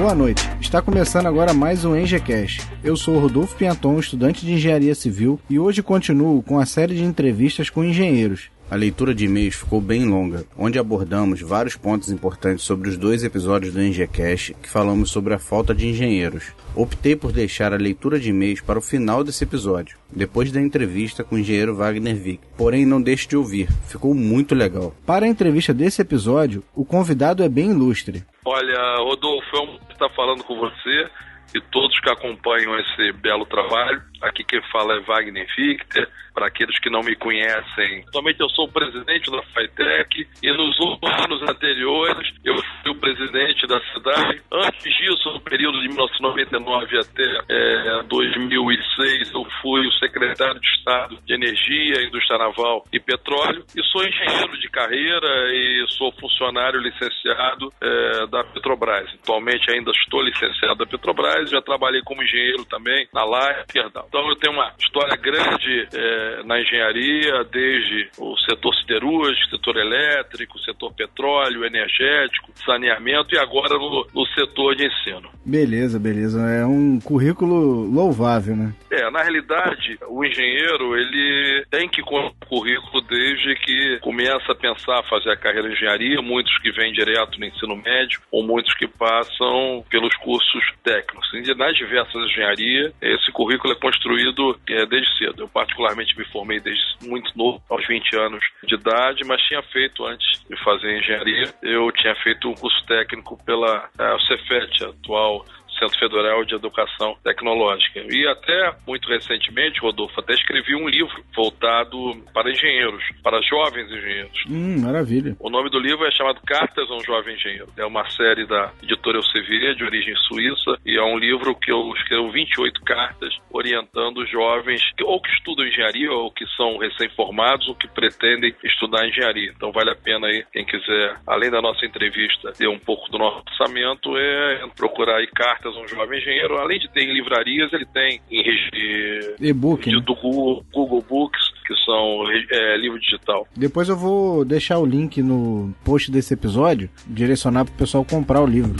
Boa noite. Está começando agora mais um EngieCast. Eu sou Rodolfo Pianton, estudante de Engenharia Civil, e hoje continuo com a série de entrevistas com engenheiros. A leitura de e-mails ficou bem longa, onde abordamos vários pontos importantes sobre os dois episódios do EngieCast que falamos sobre a falta de engenheiros. Optei por deixar a leitura de e-mails para o final desse episódio, depois da entrevista com o engenheiro Wagner Vick. Porém, não deixe de ouvir, ficou muito legal. Para a entrevista desse episódio, o convidado é bem ilustre. Olha, Rodolfo, é um estar falando com você e todos que acompanham esse belo trabalho. Aqui quem fala é Wagner Fichter. Para aqueles que não me conhecem, atualmente eu sou o presidente da FITEC e nos anos anteriores eu fui o presidente da cidade. Antes disso, no período de 1999 até é, 2006, eu fui o secretário de Estado de Energia, Indústria Naval e Petróleo e sou engenheiro de carreira e sou funcionário licenciado é, da Petrobras. Atualmente ainda estou licenciado da Petrobras, já trabalhei como engenheiro também na LAE, perdão. Então eu tenho uma história grande é, na engenharia, desde o setor siderúrgico, setor elétrico, setor petróleo, energético, saneamento e agora no, no setor de ensino. Beleza, beleza. É um currículo louvável, né? É, na realidade, o engenheiro, ele tem que com currículo desde que começa a pensar fazer a carreira de engenharia, muitos que vêm direto no ensino médio ou muitos que passam pelos cursos técnicos. E nas diversas engenharias, esse currículo é construído é, desde cedo. Eu particularmente me formei desde muito novo, aos 20 anos de idade, mas tinha feito antes de fazer engenharia, eu tinha feito um curso técnico pela é, Cefet, atual Centro Federal de Educação Tecnológica. E até muito recentemente, Rodolfo, até escrevi um livro voltado para engenheiros, para jovens engenheiros. Hum, maravilha. O nome do livro é chamado Cartas a um Jovem Engenheiro. É uma série da editora Elsevier, de origem suíça, e é um livro que eu escrevo 28 cartas orientando jovens que, ou que estudam engenharia ou que são recém-formados ou que pretendem estudar engenharia. Então vale a pena aí, quem quiser, além da nossa entrevista, ter um pouco do nosso orçamento, é procurar aí cartas um jovem engenheiro, além de ter em livrarias, ele tem em e-book né? do Google, Google Books, que são é, livro digital. Depois eu vou deixar o link no post desse episódio, direcionar para o pessoal comprar o livro.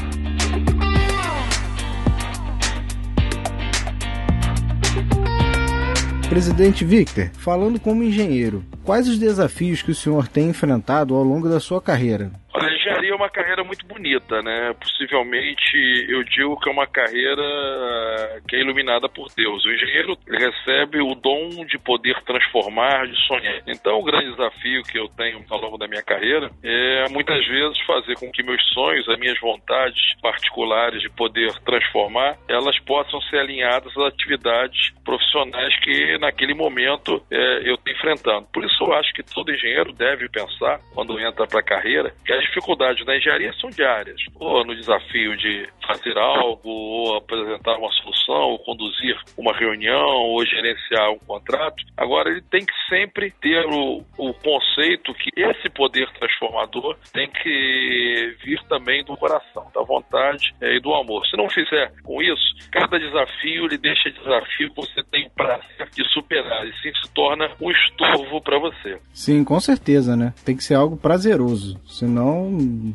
Presidente Victor, falando como engenheiro, quais os desafios que o senhor tem enfrentado ao longo da sua carreira? Uma carreira muito bonita, né? Possivelmente eu digo que é uma carreira que é iluminada por Deus. O engenheiro recebe o dom de poder transformar, de sonhar. Então o grande desafio que eu tenho ao longo da minha carreira é muitas vezes fazer com que meus sonhos, as minhas vontades particulares de poder transformar, elas possam ser alinhadas às atividades profissionais que naquele momento é, eu estou enfrentando. Por isso eu acho que todo engenheiro deve pensar, quando entra para a carreira, que as dificuldades da engenharia são diárias. Ou no desafio de fazer algo, ou apresentar uma solução, ou conduzir uma reunião, ou gerenciar um contrato. Agora, ele tem que sempre ter o, o conceito que esse poder transformador tem que vir também do coração, da vontade é, e do amor. Se não fizer com isso, cada desafio lhe deixa desafio que você tem o prazer de superar e sim se torna um estorvo para você. Sim, com certeza, né? Tem que ser algo prazeroso, senão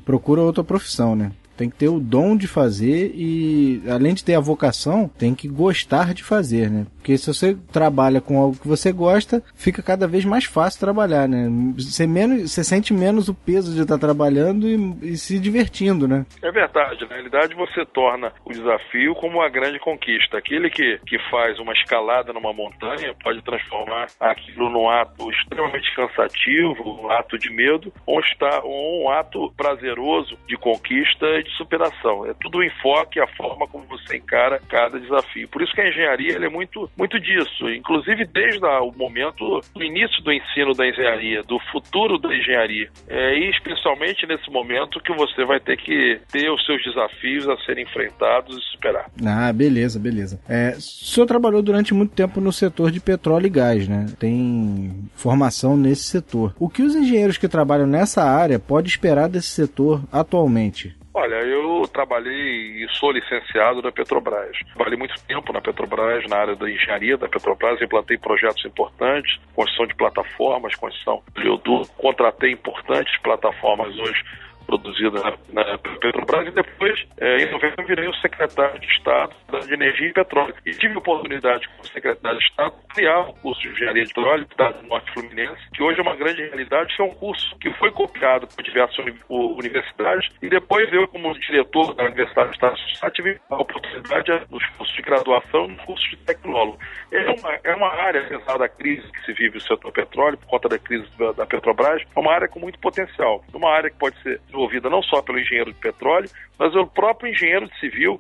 procura outra profissão, né? Tem que ter o dom de fazer e, além de ter a vocação, tem que gostar de fazer, né? Porque se você trabalha com algo que você gosta, fica cada vez mais fácil trabalhar, né? Você, menos, você sente menos o peso de estar trabalhando e, e se divertindo, né? É verdade. Na realidade, você torna o desafio como uma grande conquista. Aquele que, que faz uma escalada numa montanha pode transformar aquilo num ato extremamente cansativo, um ato de medo, ou, está, ou um ato prazeroso de conquista de superação. É tudo o enfoque, a forma como você encara cada desafio. Por isso que a engenharia é muito, muito disso. Inclusive desde o momento do início do ensino da engenharia, do futuro da engenharia. É, e especialmente nesse momento que você vai ter que ter os seus desafios a serem enfrentados e superar. Ah, beleza, beleza. É, o senhor trabalhou durante muito tempo no setor de petróleo e gás, né? Tem formação nesse setor. O que os engenheiros que trabalham nessa área podem esperar desse setor atualmente? Olha, eu trabalhei e sou licenciado da Petrobras. Trabalhei muito tempo na Petrobras, na área da engenharia da Petrobras, implantei projetos importantes, construção de plataformas, construção de oleoduto, contratei importantes plataformas hoje produzida na, Petrobras e depois, é, em novembro, eu virei o secretário de Estado de Energia e Petróleo. E tive a oportunidade, como secretário de Estado, de criar o curso de Engenharia de Petróleo da Norte Fluminense, que hoje é uma grande realidade, que é um curso que foi copiado por diversas universidades e depois eu, como diretor da Universidade do Estado de tive a oportunidade nos cursos de graduação e nos cursos de tecnólogo. É uma, é uma área, apesar da crise que se vive no setor petróleo, por conta da crise da Petrobras, é uma área com muito potencial. Uma área que pode ser desenvolvida não só pelo engenheiro de petróleo, mas pelo próprio engenheiro civil,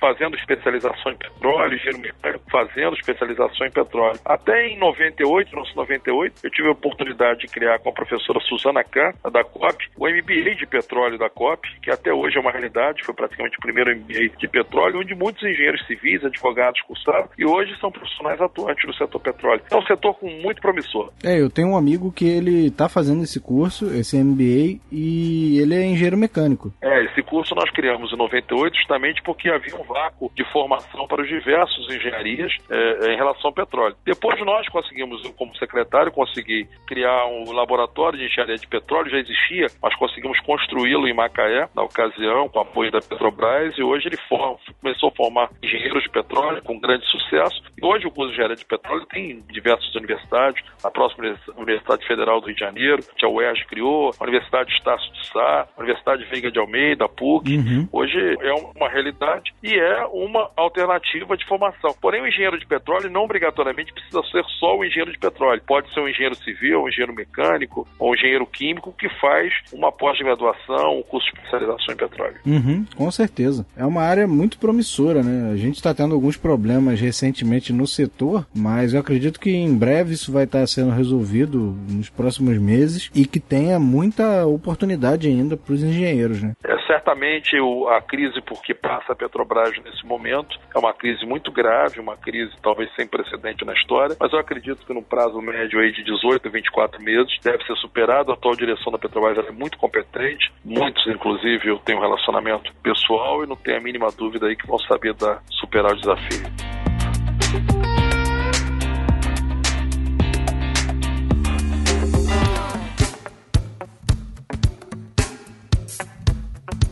fazendo especialização em petróleo, engenheiro mecânico fazendo especialização em petróleo. Até em 98, 1998, eu tive a oportunidade de criar com a professora Suzana Kahn, da COP, o MBA de petróleo da COP, que até hoje é uma realidade, foi praticamente o primeiro MBA de petróleo, onde muitos engenheiros civis, advogados cursaram, e hoje são profissionais atuantes no setor petróleo. É um setor com muito promissor. É, eu tenho um amigo que ele está fazendo esse curso, esse MBA, e ele é engenheiro mecânico. É, esse curso nós criamos em 98 justamente porque havia um vácuo de formação para os diversos engenharias é, em relação ao petróleo. Depois nós conseguimos, eu como secretário, consegui criar um laboratório de engenharia de petróleo, já existia, mas conseguimos construí-lo em Macaé, na ocasião, com apoio da Petrobras, e hoje ele forma, começou a formar engenheiros de petróleo com grande sucesso. E hoje o curso de engenharia de petróleo tem diversas universidades, a próxima Universidade Federal do Rio de Janeiro, que a UERJ criou, a Universidade Estácio de Sá, a Universidade Veiga de Almeida, a PUC. Uhum. Hoje é uma realidade e é uma alternativa de formação. Porém, o engenheiro de petróleo não obrigatoriamente precisa ser só o engenheiro de petróleo. Pode ser um engenheiro civil, um engenheiro mecânico ou um engenheiro químico que faz uma pós-graduação, um curso de especialização em petróleo. Uhum, com certeza. É uma área muito promissora, né? A gente está tendo alguns problemas recentemente no setor, mas eu acredito que em breve isso vai estar sendo resolvido nos próximos meses e que tenha muita oportunidade ainda para os engenheiros, né? É, certamente o, a crise por que passa a Petrobras nesse momento é uma crise muito grave, uma crise talvez sem precedente na história, mas eu acredito que no prazo médio aí de 18 a 24 meses deve ser superado. A atual direção da Petrobras é muito competente, muitos inclusive eu tenho um relacionamento pessoal e não tenho a mínima dúvida aí que vão saber da, superar o desafio.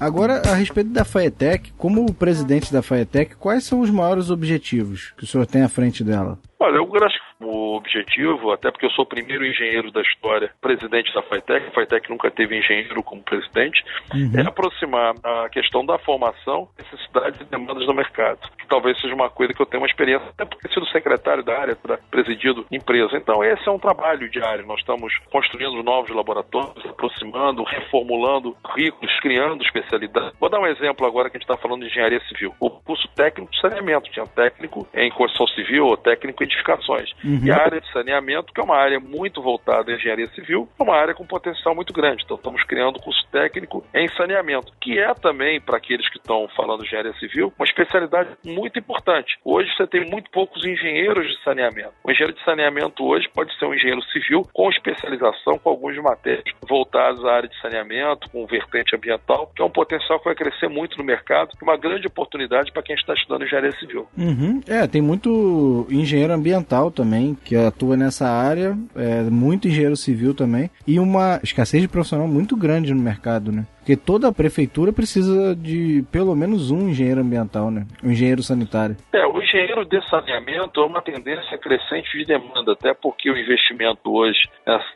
Agora, a respeito da FAETEC, como presidente da FAETEC, quais são os maiores objetivos que o senhor tem à frente dela? Olha, eu acho que o objetivo, até porque eu sou o primeiro engenheiro da história, presidente da FAITEC, a FAITEC nunca teve engenheiro como presidente, uhum. é aproximar a questão da formação, necessidades e demandas do mercado, que talvez seja uma coisa que eu tenho uma experiência, até porque sido secretário da área, presidido empresa. Então, esse é um trabalho diário. Nós estamos construindo novos laboratórios, aproximando, reformulando currículos, criando especialidades. Vou dar um exemplo agora que a gente está falando de engenharia civil. O curso técnico de saneamento, tinha técnico em construção civil ou técnico em edificações. Uhum. E a área de saneamento, que é uma área muito voltada à engenharia civil, é uma área com potencial muito grande. Então, estamos criando curso técnico em saneamento, que é também, para aqueles que estão falando de engenharia civil, uma especialidade muito importante. Hoje, você tem muito poucos engenheiros de saneamento. O engenheiro de saneamento hoje pode ser um engenheiro civil com especialização com algumas matérias voltadas à área de saneamento, com vertente ambiental, que é um potencial que vai crescer muito no mercado e uma grande oportunidade para quem está estudando engenharia civil. Uhum. É, tem muito engenheiro ambiental também, que atua nessa área, é, muito engenheiro civil também, e uma escassez de profissional muito grande no mercado, né? Porque toda prefeitura precisa de pelo menos um engenheiro ambiental, né? Um engenheiro sanitário. É, o engenheiro de saneamento é uma tendência crescente de demanda, até porque o investimento hoje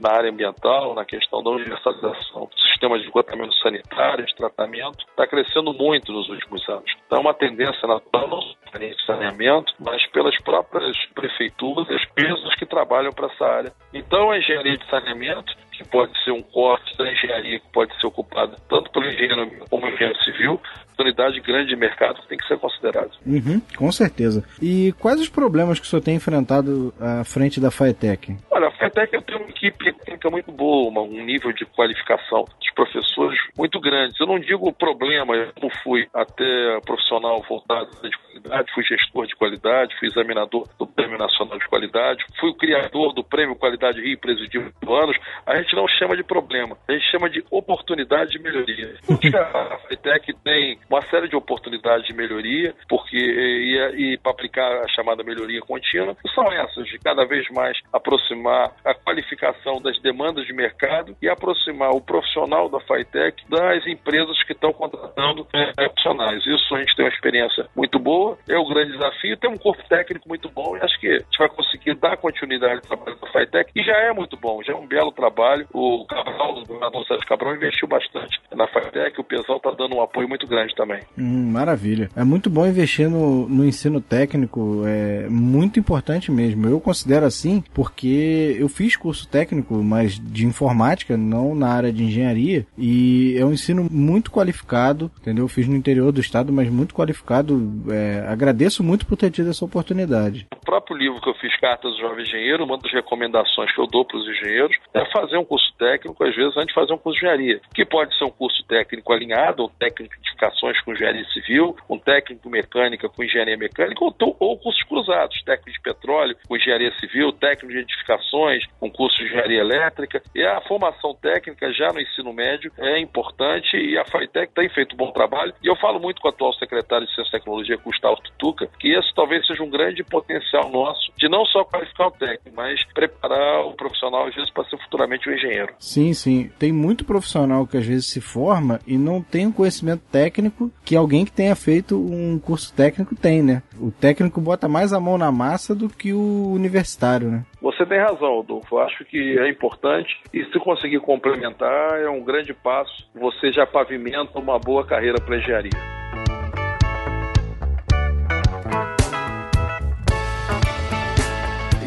na área ambiental, na questão da universalização do sistema de esgotamento sanitário, de tratamento, está crescendo muito nos últimos anos. Então é uma tendência natural, não só de saneamento, mas pelas próprias prefeituras, as empresas que trabalham para essa área. Então a engenharia de saneamento que pode ser um corte da engenharia que pode ser ocupado tanto pelo engenheiro como engenheiro civil, oportunidade grande de mercado que tem que ser considerado. Uhum, com certeza. E quais os problemas que o senhor tem enfrentado à frente da FAETEC? Olha, a FAETEC tem uma equipe técnica muito boa, um nível de qualificação dos professores muito grande. Eu não digo problema, eu como fui até profissional voltado de qualidade, fui gestor de qualidade, fui examinador do Prêmio Nacional de Qualidade, fui o criador do Prêmio Qualidade Rio Presidiu anos, a gente não chama de problema, a gente chama de oportunidade de melhoria. A FAETEC tem uma série de oportunidades de melhoria, porque e, e para aplicar a chamada melhoria contínua, são essas, de cada vez mais aproximar a qualificação das demandas de mercado e aproximar o profissional da FAITEC das empresas que estão contratando profissionais. Isso a gente tem uma experiência muito boa, é o grande desafio, tem um corpo técnico muito bom e acho que a gente vai conseguir dar continuidade ao trabalho da FAITEC e já é muito bom, já é um belo trabalho. O Cabral, o governador Sérgio Cabral, investiu bastante na FAITEC, o pessoal está dando um apoio muito grande também. Hum, maravilha. É muito bom investir no, no ensino técnico, é muito importante mesmo. Eu considero assim porque eu fiz curso técnico, mas de informática, não na área de engenharia, e é um ensino muito qualificado, entendeu? Eu fiz no interior do estado, mas muito qualificado. É, agradeço muito por ter tido essa oportunidade. Próprio livro que eu fiz, Cartas do Jovem Engenheiro, uma das recomendações que eu dou para os engenheiros é fazer um curso técnico, às vezes, antes de fazer um curso de engenharia, que pode ser um curso técnico alinhado, ou técnico de edificações com engenharia civil, um técnico mecânica com engenharia mecânica, ou, ou cursos cruzados, técnico de petróleo com engenharia civil, técnico de edificações com curso de engenharia elétrica. E a formação técnica já no ensino médio é importante e a FAITEC tem feito um bom trabalho. E eu falo muito com o atual secretário de Ciência e Tecnologia, Gustavo Tutuca, que esse talvez seja um grande potencial nosso de não só qualificar o técnico, mas preparar o profissional, às vezes, para ser futuramente um engenheiro. Sim, sim. Tem muito profissional que às vezes se forma e não tem um conhecimento técnico que alguém que tenha feito um curso técnico tem, né? O técnico bota mais a mão na massa do que o universitário, né? Você tem razão, Adolfo. Eu acho que é importante e se conseguir complementar é um grande passo. Você já pavimenta uma boa carreira para engenharia.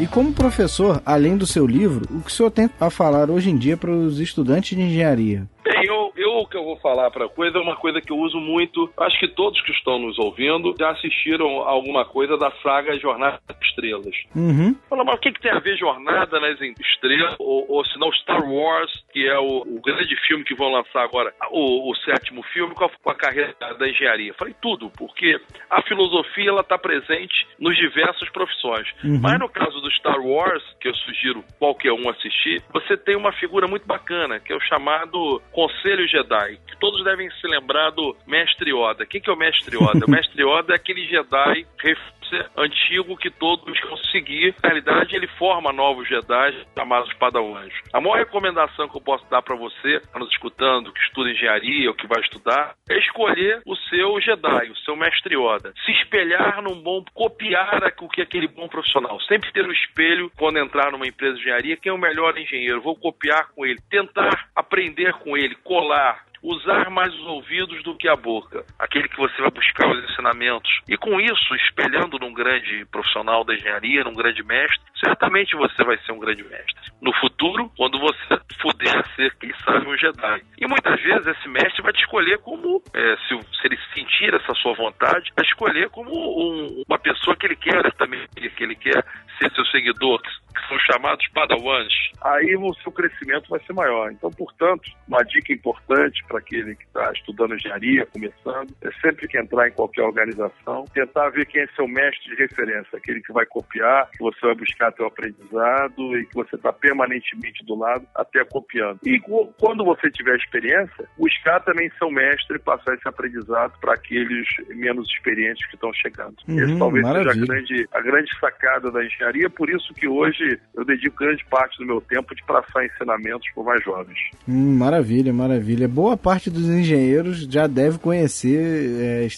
E como professor, além do seu livro, o que o senhor tem a falar hoje em dia para os estudantes de engenharia? Bem, eu, eu que eu vou falar para coisa é uma coisa que eu uso muito. Acho que todos que estão nos ouvindo já assistiram alguma coisa da saga Jornada das Estrelas. Uhum. Fala, mas o que, que tem a ver Jornada nas Estrelas? Ou, ou se não Star Wars, que é o, o, grande filme que vão lançar agora, o, o sétimo filme, com a, com a carreira da engenharia? Falei tudo, porque a filosofia ela está presente nos diversas profissões. Uhum. Mas no caso do Star Wars, que eu sugiro qualquer um assistir, você tem uma figura muito bacana, que é o chamado Conselho Jedi, que todos devem se lembrar do Mestre Yoda. Quem que é o Mestre Yoda? o Mestre Yoda é aquele Jedi antigo que todos vão seguir. Na realidade, ele forma novos Jedi chamados Padawans. A maior recomendação que eu posso dar para você, tá nos escutando, que estuda engenharia ou que vai estudar, é escolher o seu Jedi, o seu mestre Yoda. Se espelhar num bom, copiar o que aquele bom profissional. Sempre ter o um espelho quando entrar numa empresa de engenharia, quem é o melhor engenheiro, vou copiar com ele, tentar aprender com ele, colar, usar mais os ouvidos do que a boca, aquele que você vai buscar os ensinamentos. E com isso, espelhando num grande profissional da engenharia, num grande mestre, certamente você vai ser um grande mestre. No futuro, quando você puder ser, quem sabe, um Jedi. E muitas vezes esse mestre vai te escolher como, é, se, se, ele sentir essa sua vontade, vai escolher como um, uma pessoa que ele quer também, que ele quer ser seu seguidor, que são chamados padawans. Aí o seu crescimento vai ser maior. Então, portanto, uma dica importante para aquele que está estudando engenharia, começando, é sempre que entrar em qualquer organização, tentar ver quem é seu mestre de referência, aquele que vai copiar, que você vai buscar teu aprendizado e que você está permanentemente do lado, até copiando. E quando você tiver experiência, buscar também seu mestre e passar esse aprendizado para aqueles menos experientes que estão chegando. Uhum, esse talvez maravilha. seja a grande, a grande sacada da engenharia, por isso que hoje eu dedico grande parte do meu tempo de passar ensinamentos para mais jovens. Hum, maravilha, maravilha. Boa parte dos engenheiros já deve conhecer é,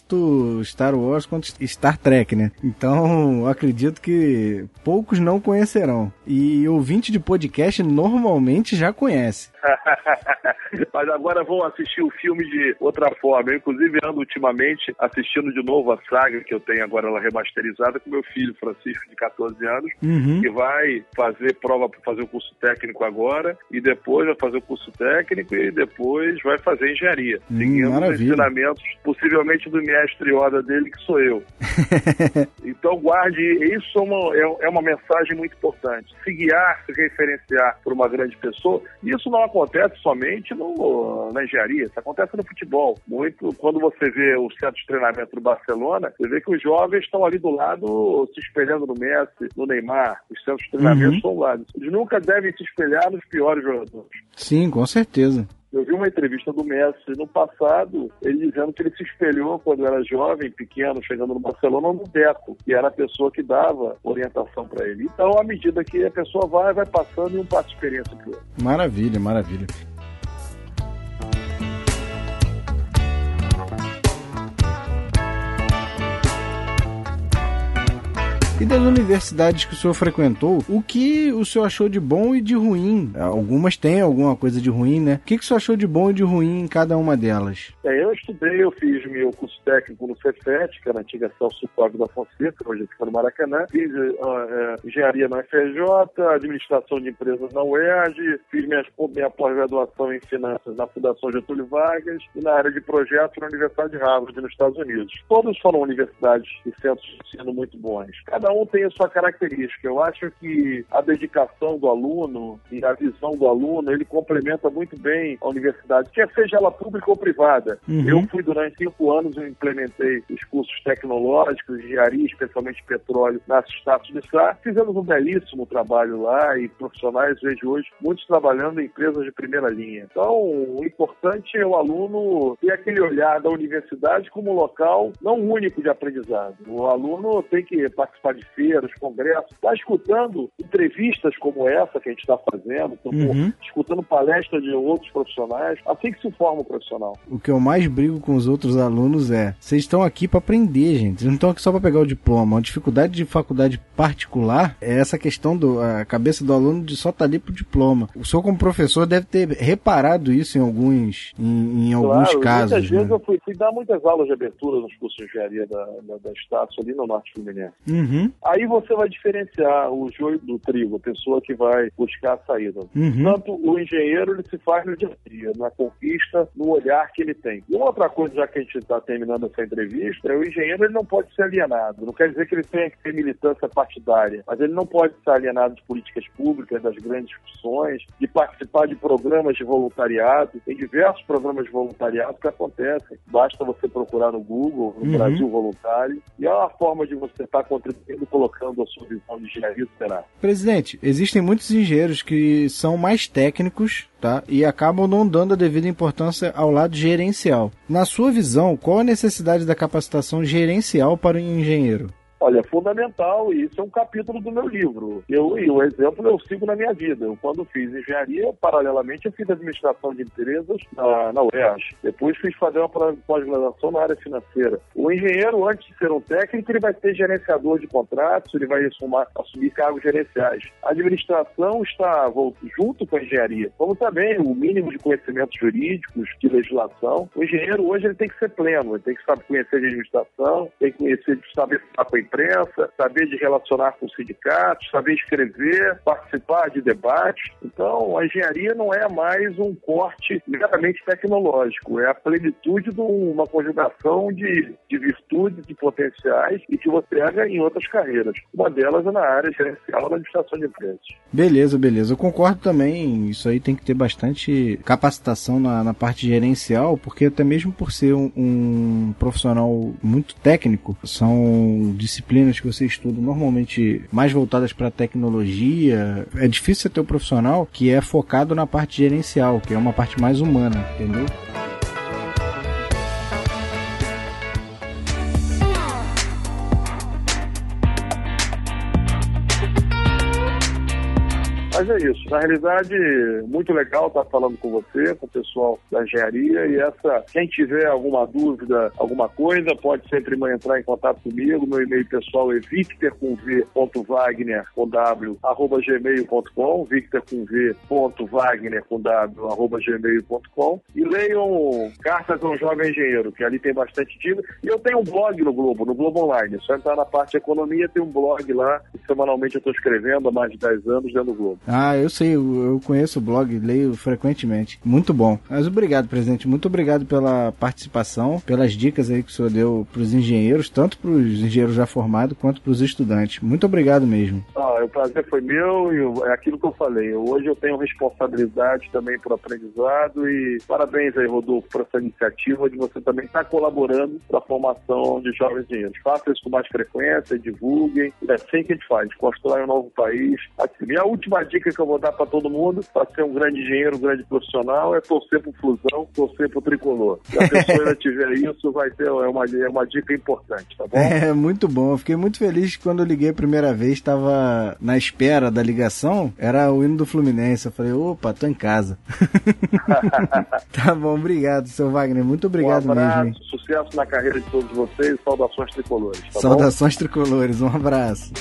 Star Wars quanto Star Trek, né? Então, acredito que poucos não conhecerão. E ouvinte de podcast normalmente já conhece. Mas agora vou assistir o filme de outra forma. Eu, inclusive, ando ultimamente assistindo de novo a saga que eu tenho agora ela remasterizada com meu filho Francisco, de 14 anos, uhum. que vai fazer prova para fazer o curso técnico agora e depois vai fazer o curso técnico e depois vai fazer engenharia. Hum, seguindo maravilha. os ensinamentos, possivelmente do mestre Oda dele, que sou eu. então guarde, isso é uma, é, é uma mensagem muito importante. Se guiar, se referenciar por uma grande pessoa, isso não acontece somente no, na engenharia, isso acontece no futebol. Muito, quando você vê o centro de treinamento do Barcelona, você vê que os jovens estão ali do lado se espelhando no Messi, no Neymar, os centros de treinamento uhum. estão lá. Eles nunca devem se espelhar nos piores jogadores. Sim, com certeza. Eu vi uma entrevista do Messi no passado, ele dizendo que ele se espelhou quando era jovem, pequeno, chegando no Barcelona, no Deco, que era a pessoa que dava orientação para ele. Então, à medida que a pessoa vai, vai passando e um passo de experiência para outro. Maravilha, maravilha. E das universidades que o senhor frequentou, o que o senhor achou de bom e de ruim? Algumas têm alguma coisa de ruim, né? O que, que o senhor achou de bom e de ruim em cada uma delas? É, eu estudei, eu fiz meu curso técnico no Cefet, que era a antiga Celso Cláudio da Fonseca, hoje fica no Maracanã. Fiz uh, engenharia na FJ, administração de empresas na UERJ, fiz minha, minha pós-graduação em finanças na Fundação Getúlio Vargas e na área de projetos na Universidade de Harvard, nos Estados Unidos. Todos foram universidades e centros de ensino muito bons. Cada um tem a sua característica. Eu acho que a dedicação do aluno e a visão do aluno, ele complementa muito bem a universidade, quer seja ela pública ou privada. Uhum. Eu fui durante cinco anos, eu implementei os cursos tecnológicos, engenharia, especialmente petróleo, na Status de Sá. Fizemos um belíssimo trabalho lá e profissionais, vejo hoje, muitos trabalhando em empresas de primeira linha. Então, o importante é o aluno ter aquele olhar da universidade como local não único de aprendizado. O aluno tem que participar de feiras, congressos, está escutando entrevistas como essa que a gente está fazendo, uhum. escutando palestras de outros profissionais, assim que se forma o profissional. O que eu mais brigo com os outros alunos é: vocês estão aqui para aprender, gente. Vocês não estão aqui só para pegar o diploma. A dificuldade de faculdade particular é essa questão do a cabeça do aluno de só estar tá ali pro diploma. O senhor, como professor, deve ter reparado isso em alguns, em, em alguns claro, casos. Muitas né? vezes eu fui, fui, dar muitas aulas de abertura nos cursos de engenharia da, da, da Status ali no Norte Fluminense. Uhum. Aí você vai diferenciar o joio do trigo, a pessoa que vai buscar a saída. Uhum. Tanto o engenheiro ele se faz no dia a dia, na conquista, no olhar que ele tem. E uma outra coisa, já que a gente está terminando essa entrevista, é o engenheiro ele não pode ser alienado. Não quer dizer que ele tenha que ter militância partidária, mas ele não pode ser alienado de políticas públicas, das grandes discussões, de participar de programas de voluntariado. Tem diversos programas de voluntariado que acontecem. Basta você procurar no Google, no uhum. Brasil Voluntário, e é uma forma de você estar tá contribuindo, colocando a sua visão de engenharia será. Presidente, existem muitos engenheiros que são mais técnicos tá? E acabam não dando a devida importância ao lado gerencial. Na sua visão, qual a necessidade da capacitação gerencial para o engenheiro? Olha, é fundamental, e isso é um capítulo do meu livro. Eu, e o exemplo eu sigo na minha vida. Eu, quando fiz engenharia, paralelamente, eu fiz administração de empresas na, na UERJ. Depois fiz fazer uma pós-graduação na área financeira. O engenheiro, antes de ser um técnico, ele vai ser gerenciador de contratos, ele vai assumir, assumir cargos gerenciais. A administração está junto com a engenharia, como também o mínimo de conhecimentos jurídicos, de legislação. O engenheiro hoje ele tem que ser pleno, ele tem que saber conhecer de administração, tem que conhecer, saber com imprensa, saber de relacionar com sindicatos, saber escrever, participar de debates. Então, a engenharia não é mais um corte meramente tecnológico, é a plenitude de uma conjugação de, de virtudes e potenciais e que você pega em outras carreiras. Uma delas é na área gerencial da administração de empresas. Beleza, beleza. Eu concordo também. Isso aí tem que ter bastante capacitação na, na parte gerencial, porque até mesmo por ser um, um profissional muito técnico, são disciplinas disciplinas que você estuda normalmente mais voltadas para tecnologia, é difícil você ter um profissional que é focado na parte gerencial, que é uma parte mais humana, entendeu? Mas é isso. Na realidade, muito legal estar falando com você, com o pessoal da engenharia. E essa, quem tiver alguma dúvida, alguma coisa, pode sempre entrar em contato comigo. Meu e-mail pessoal é victor com e leiam Cartas a um Jovem Engenheiro, que ali tem bastante dica. E eu tenho um blog no Globo, no Globo Online. É só entrar na parte economia, tem um blog lá, semanalmente eu estou escrevendo há mais de 10 anos dentro do Globo. Ah, eu sei, eu, eu conheço o blog, leio frequentemente. Muito bom. Mas obrigado, presidente. Muito obrigado pela participação, pelas dicas aí que o senhor deu para os engenheiros, tanto para os engenheiros já formados quanto para os estudantes. Muito obrigado mesmo. Ah, o prazer foi meu e é aquilo que eu falei. Hoje eu tenho responsabilidade também por aprendizado e parabéns aí, Rodolfo, por essa iniciativa de você também estar colaborando para a formação de jovens engenheiros. Faça isso com mais frequência, divulguem. É assim que a gente faz, constrói um novo país. Assim, a última dica que eu vou dar para todo mundo, para ser um grande engenheiro, um grande profissional, é torcer para fusão, torcer para o tricolor. Se a pessoa tiver isso, vai ter é uma, é uma dica importante, tá bom? É, muito bom. Eu fiquei muito feliz quando eu liguei a primeira vez, estava na espera da ligação, era o hino do Fluminense. Eu falei, opa, tô em casa. tá bom, obrigado, seu Wagner. Muito obrigado um abraço, mesmo. Sucesso na carreira de todos vocês. Saudações tricolores. Tá Saudações bom? tricolores. Um abraço.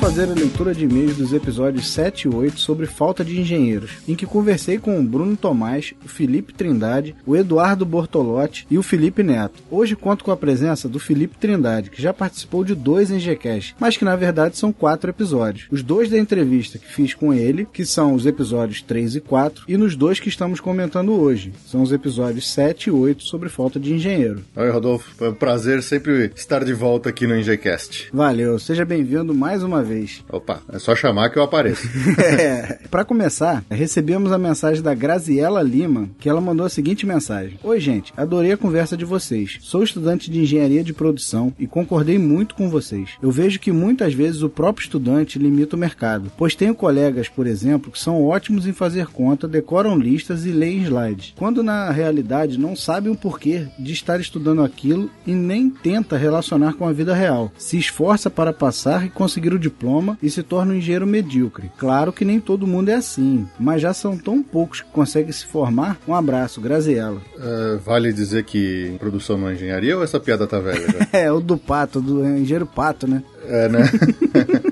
Fazer a leitura de e-mails dos episódios 7 e 8 sobre falta de engenheiros, em que conversei com o Bruno Tomás, o Felipe Trindade, o Eduardo Bortolotti e o Felipe Neto. Hoje conto com a presença do Felipe Trindade, que já participou de dois NGCast, mas que na verdade são quatro episódios. Os dois da entrevista que fiz com ele, que são os episódios 3 e 4, e nos dois que estamos comentando hoje, são os episódios 7 e 8 sobre falta de engenheiro. Oi, Rodolfo. É um prazer sempre estar de volta aqui no NGCast. Valeu, seja bem-vindo mais uma vez. Opa, é só chamar que eu apareço. é. Para começar, recebemos a mensagem da Graziela Lima, que ela mandou a seguinte mensagem: Oi, gente, adorei a conversa de vocês. Sou estudante de engenharia de produção e concordei muito com vocês. Eu vejo que muitas vezes o próprio estudante limita o mercado, pois tenho colegas, por exemplo, que são ótimos em fazer conta, decoram listas e leem slides, quando na realidade não sabem o porquê de estar estudando aquilo e nem tenta relacionar com a vida real. Se esforça para passar e conseguir o diploma e se torna um engenheiro medíocre. Claro que nem todo mundo é assim, mas já são tão poucos que conseguem se formar. Um abraço, Graziella. Uh, vale dizer que produção não é engenharia ou essa piada tá velha? é, o do pato, do engenheiro pato, né? É, né?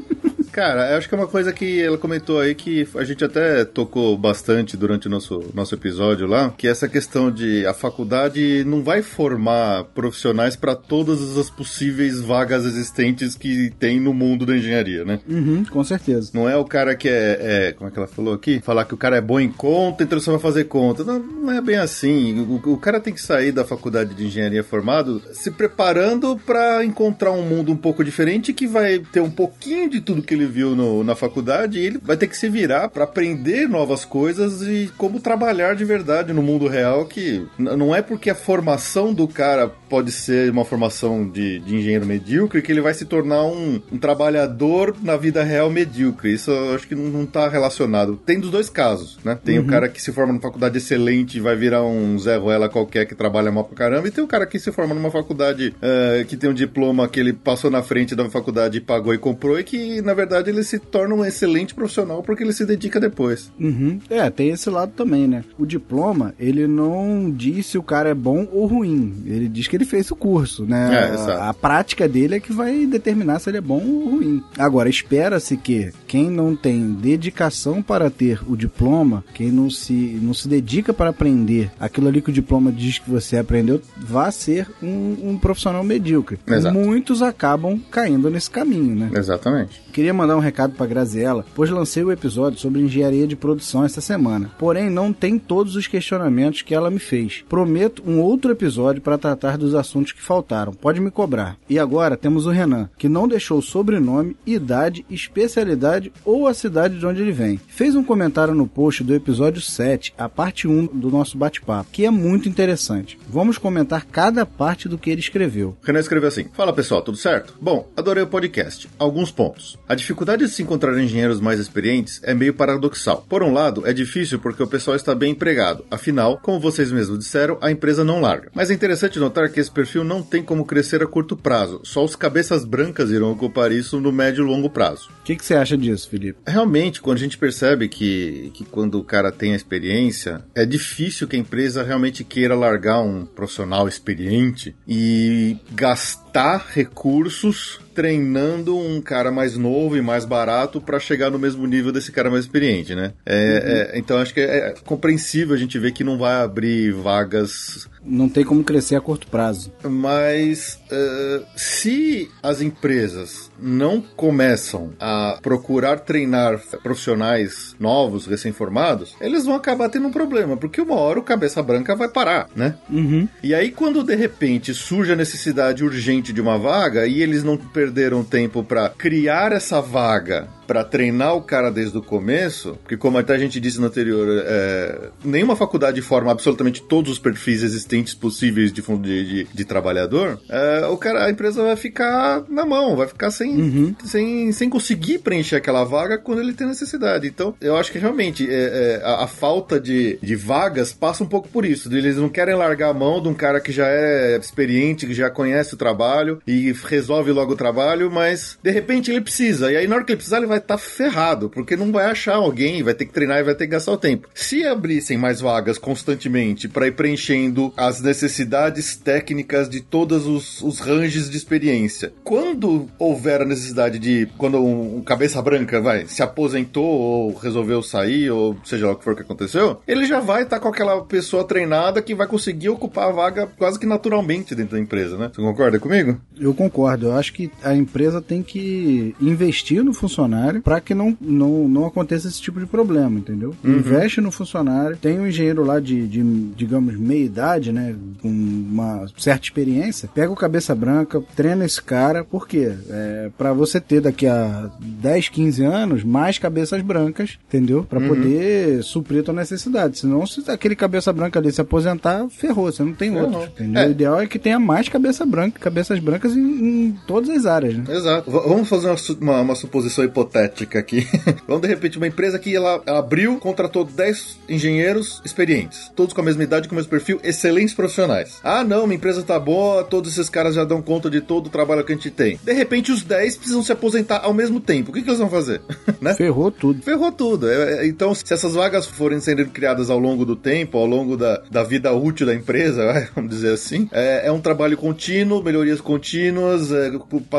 Cara, eu acho que é uma coisa que ela comentou aí que a gente até tocou bastante durante o nosso, nosso episódio lá, que é essa questão de a faculdade não vai formar profissionais para todas as possíveis vagas existentes que tem no mundo da engenharia, né? Uhum, com certeza. Não é o cara que é, é, como é que ela falou aqui? Falar que o cara é bom em conta, então você vai fazer conta. Não, não é bem assim. O, o cara tem que sair da faculdade de engenharia formado se preparando para encontrar um mundo um pouco diferente que vai ter um pouquinho de tudo que ele viu no, na faculdade, ele vai ter que se virar para aprender novas coisas e como trabalhar de verdade no mundo real, que não é porque a formação do cara pode ser uma formação de, de engenheiro medíocre que ele vai se tornar um, um trabalhador na vida real medíocre. Isso eu acho que não está relacionado. Tem dos dois casos, né? Tem uhum. o cara que se forma numa faculdade excelente e vai virar um Zé Ruela qualquer que trabalha mal pra caramba, e tem o cara que se forma numa faculdade uh, que tem um diploma que ele passou na frente da faculdade e pagou e comprou, e que na verdade verdade, ele se torna um excelente profissional porque ele se dedica depois. Uhum. É, tem esse lado também, né? O diploma, ele não diz se o cara é bom ou ruim. Ele diz que ele fez o curso, né? É, a, a prática dele é que vai determinar se ele é bom ou ruim. Agora, espera-se que quem não tem dedicação para ter o diploma, quem não se, não se dedica para aprender aquilo ali que o diploma diz que você aprendeu, vá ser um, um profissional medíocre. Exato. Muitos acabam caindo nesse caminho, né? Exatamente. Queria mandar um recado para Graziella, pois lancei o episódio sobre engenharia de produção essa semana. Porém, não tem todos os questionamentos que ela me fez. Prometo um outro episódio para tratar dos assuntos que faltaram. Pode me cobrar. E agora temos o Renan, que não deixou sobrenome, idade, especialidade ou a cidade de onde ele vem. Fez um comentário no post do episódio 7, a parte 1 do nosso bate-papo, que é muito interessante. Vamos comentar cada parte do que ele escreveu. Renan escreveu assim: Fala pessoal, tudo certo? Bom, adorei o podcast. Alguns pontos. A dificuldade de se encontrar engenheiros mais experientes é meio paradoxal. Por um lado, é difícil porque o pessoal está bem empregado. Afinal, como vocês mesmos disseram, a empresa não larga. Mas é interessante notar que esse perfil não tem como crescer a curto prazo. Só os cabeças brancas irão ocupar isso no médio e longo prazo. O que, que você acha disso, Felipe? Realmente, quando a gente percebe que, que quando o cara tem a experiência, é difícil que a empresa realmente queira largar um profissional experiente e gastar recursos treinando um cara mais novo e mais barato para chegar no mesmo nível desse cara mais experiente, né? É, é, então acho que é, compreensível a gente ver que não vai abrir vagas. Não tem como crescer a curto prazo. Mas uh, se as empresas não começam a procurar treinar profissionais novos, recém-formados, eles vão acabar tendo um problema, porque uma hora o cabeça branca vai parar, né? Uhum. E aí, quando de repente surge a necessidade urgente de uma vaga e eles não perderam tempo para criar essa vaga para treinar o cara desde o começo, porque como até a gente disse no anterior, é, nenhuma faculdade forma absolutamente todos os perfis existentes possíveis de, de, de trabalhar,dor é, o cara, a empresa vai ficar na mão, vai ficar sem, uhum. sem, sem conseguir preencher aquela vaga quando ele tem necessidade. Então, eu acho que realmente é, é, a, a, falta de, de vagas passa um pouco por isso. Eles não querem largar a mão de um cara que já é experiente, que já conhece o trabalho e resolve logo o trabalho, mas de repente ele precisa. E aí, na hora que ele precisar, ele vai vai estar tá ferrado, porque não vai achar alguém, vai ter que treinar e vai ter que gastar o tempo. Se abrissem mais vagas constantemente para ir preenchendo as necessidades técnicas de todos os, os ranges de experiência, quando houver a necessidade de, quando um, um cabeça branca vai, se aposentou ou resolveu sair, ou seja lá o que for que aconteceu, ele já vai estar tá com aquela pessoa treinada que vai conseguir ocupar a vaga quase que naturalmente dentro da empresa, né? Você concorda comigo? Eu concordo. Eu acho que a empresa tem que investir no funcionário funcionário para que não, não, não aconteça esse tipo de problema, entendeu? Uhum. Investe no funcionário, tem um engenheiro lá de, de, digamos, meia idade, né? Com uma certa experiência, pega o cabeça branca, treina esse cara, por quê? É, para você ter daqui a 10, 15 anos mais cabeças brancas, entendeu? Para uhum. poder suprir a tua necessidade. Senão, se aquele cabeça branca ali se aposentar, ferrou, você não tem outro, entendeu? É. O ideal é que tenha mais cabeça branca, cabeças brancas em, em todas as áreas, né? Exato. V vamos fazer uma, uma, uma suposição hipotética hipotética aqui. Vamos, de repente, uma empresa que ela, ela abriu, contratou 10 engenheiros experientes, todos com a mesma idade, com o mesmo perfil, excelentes profissionais. Ah, não, minha empresa tá boa, todos esses caras já dão conta de todo o trabalho que a gente tem. De repente, os 10 precisam se aposentar ao mesmo tempo. O que, que eles vão fazer? né? Ferrou tudo. Ferrou tudo. É, é, então, se essas vagas forem sendo criadas ao longo do tempo, ao longo da, da vida útil da empresa, vamos dizer assim, é, é um trabalho contínuo, melhorias contínuas, é,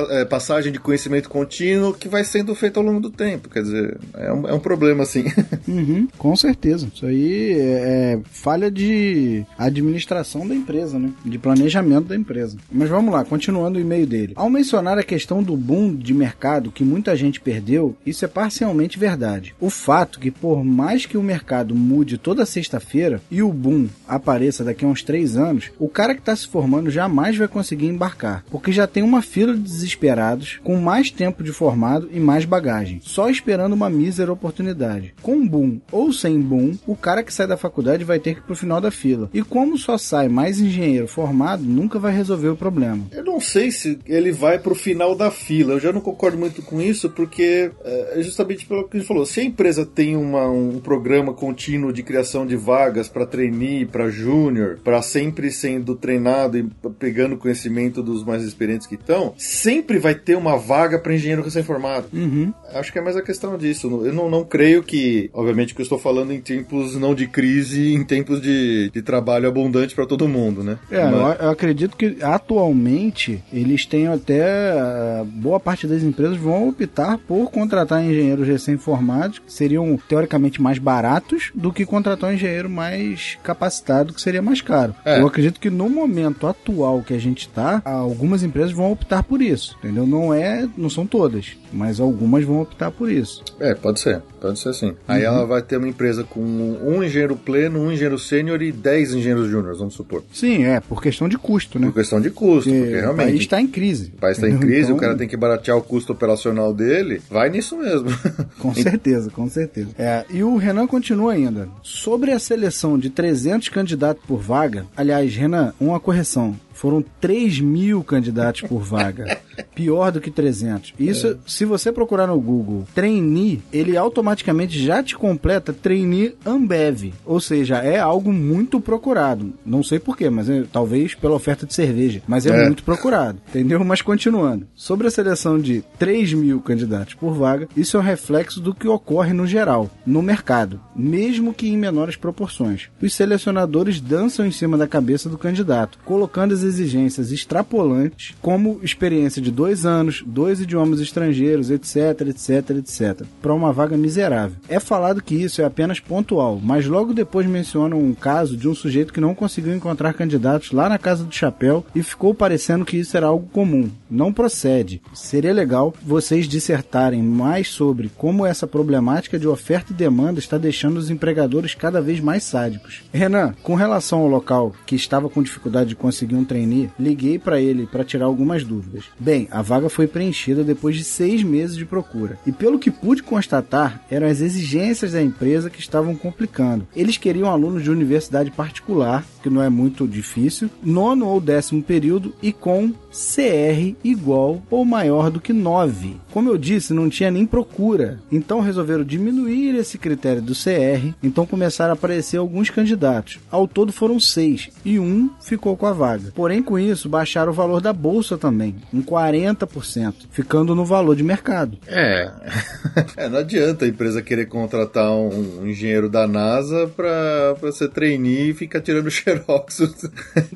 é, passagem de conhecimento contínuo que vai sendo feito ao longo do tempo. Quer dizer, é um, é um problema, assim. Uhum, com certeza. Isso aí é, é falha de administração da empresa, né? De planejamento da empresa. Mas vamos lá, continuando o e-mail dele. Ao mencionar a questão do boom de mercado que muita gente perdeu, isso é parcialmente verdade. O fato que, por mais que o mercado mude toda sexta-feira e o boom apareça daqui a uns três anos, o cara que está se formando jamais vai conseguir embarcar, porque já tem uma fila de desesperados com mais tempo de formado e mais bagagem, só esperando uma mísera oportunidade. Com boom ou sem boom, o cara que sai da faculdade vai ter que ir pro final da fila. E como só sai mais engenheiro formado, nunca vai resolver o problema. Eu não sei se ele vai pro final da fila. Eu já não concordo muito com isso, porque é justamente pelo que a gente falou. Se a empresa tem uma, um programa contínuo de criação de vagas para trainee, para júnior, para sempre sendo treinado e pegando conhecimento dos mais experientes que estão, sempre vai ter uma vaga para engenheiro recém-formado. Uhum. Acho que é mais a questão disso. Eu não, não creio que, obviamente, que eu estou falando em tempos não de crise, em tempos de, de trabalho abundante para todo mundo, né? É, Mas... eu acredito que atualmente eles têm até ah, boa parte das empresas vão optar por contratar engenheiros recém-formados, que seriam teoricamente mais baratos do que contratar um engenheiro mais capacitado, que seria mais caro. É. Eu acredito que no momento atual que a gente está, algumas empresas vão optar por isso, entendeu? Não é, não são todas, mas algumas vão vão optar por isso. É, pode ser. Pode ser assim. Aí ela vai ter uma empresa com um engenheiro pleno, um engenheiro sênior e dez engenheiros júniores, vamos supor. Sim, é, por questão de custo, né? Por questão de custo, porque, o realmente. país está em crise. O país está em crise, Então, o cara tem que baratear o custo operacional dele, vai nisso mesmo. Com certeza, com certeza. É, e o Renan continua ainda. Sobre a seleção de 300 candidatos por vaga, aliás, Renan, uma correção. Foram 3 mil candidatos por vaga. Pior do que 300. Isso, se você procurar no Google trainee, ele automaticamente já te completa trainee Ambev. Ou seja, é algo muito procurado. Não sei porquê, mas é, talvez pela oferta de cerveja. Mas é, É. muito procurado. Entendeu? Mas continuando. Sobre a seleção de 3 mil candidatos por vaga, isso é um reflexo do que ocorre no geral, no mercado, mesmo que em menores proporções. Os selecionadores dançam em cima da cabeça do candidato, colocando as exigências extrapolantes, como experiência de dois anos, dois idiomas estrangeiros, etc, etc, etc, para uma vaga miserável. É falado que isso é apenas pontual, mas logo depois mencionam um caso de um sujeito que não conseguiu encontrar candidatos lá na Casa do Chapéu e ficou parecendo que isso era algo comum. Não procede. Seria legal vocês dissertarem mais sobre como essa problemática de oferta e demanda está deixando os empregadores cada vez mais sádicos. Renan, com relação ao local que estava com dificuldade de conseguir um trainee, liguei para ele para tirar algumas dúvidas. Bem, a vaga foi preenchida depois de seis meses de procura. E pelo que pude constatar, eram as exigências da empresa que estavam complicando. Eles queriam alunos de universidade particular, que não é muito difícil, nono ou décimo período e com CR igual ou maior do que 9. Como eu disse, não tinha nem procura. Então resolveram diminuir esse critério do CR, então começaram a aparecer alguns candidatos. Ao todo foram seis e um ficou com a vaga. Porém, com isso, baixaram o valor da bolsa também, em 40%, ficando no valor de mercado. É. É, não adianta a empresa querer contratar um, um engenheiro da NASA pra, pra ser trainee e ficar tirando xerox.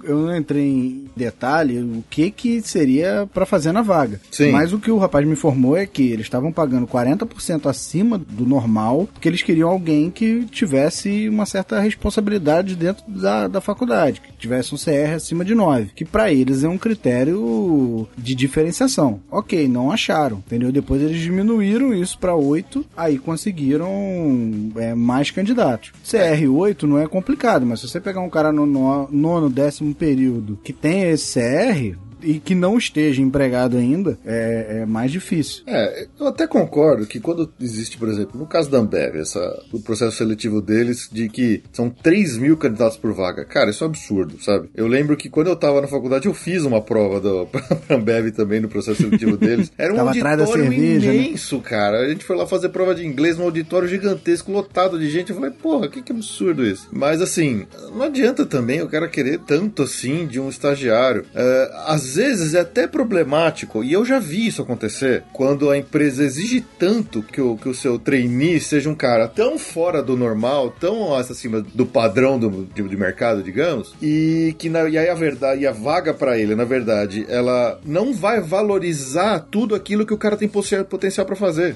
Eu não entrei em detalhe o que que seria para fazer na vaga. Sim. Mas o que o rapaz me informou é que eles estavam pagando 40% acima do normal, porque eles queriam alguém que tivesse uma certa responsabilidade dentro da, da faculdade, que tivesse um CR acima de 9, que para eles é um critério de diferenciação. Ok, não acharam, entendeu? Depois eles diminuíram isso para 8, aí conseguiram é, mais candidatos. CR 8 não é complicado, mas se você pegar um cara no no- nono, décimo período que tem esse CR e que não esteja empregado ainda, é, é mais difícil. É, eu até concordo que quando existe, por exemplo, no caso da Ambev, essa, o processo seletivo deles, de que são 3 mil candidatos por vaga. Cara, isso é um absurdo, sabe? Eu lembro que quando eu tava na faculdade, eu fiz uma prova pra Ambev também no processo seletivo deles. Era um Tava da auditório cerveja, né? imenso, cara. A gente foi lá fazer prova de inglês num auditório gigantesco, lotado de gente. Eu falei, porra, que, que absurdo isso. Mas assim, não adianta também o cara querer tanto assim de um estagiário. É, às vezes é até problemático, e eu já vi isso acontecer, quando a empresa exige tanto que o, que o seu trainee seja um cara tão fora do normal, tão acima do padrão do, de, de mercado, digamos, e que na, e aí a verdade, e a vaga pra ele, na verdade, ela não vai valorizar tudo aquilo que o cara tem poten- potencial pra fazer.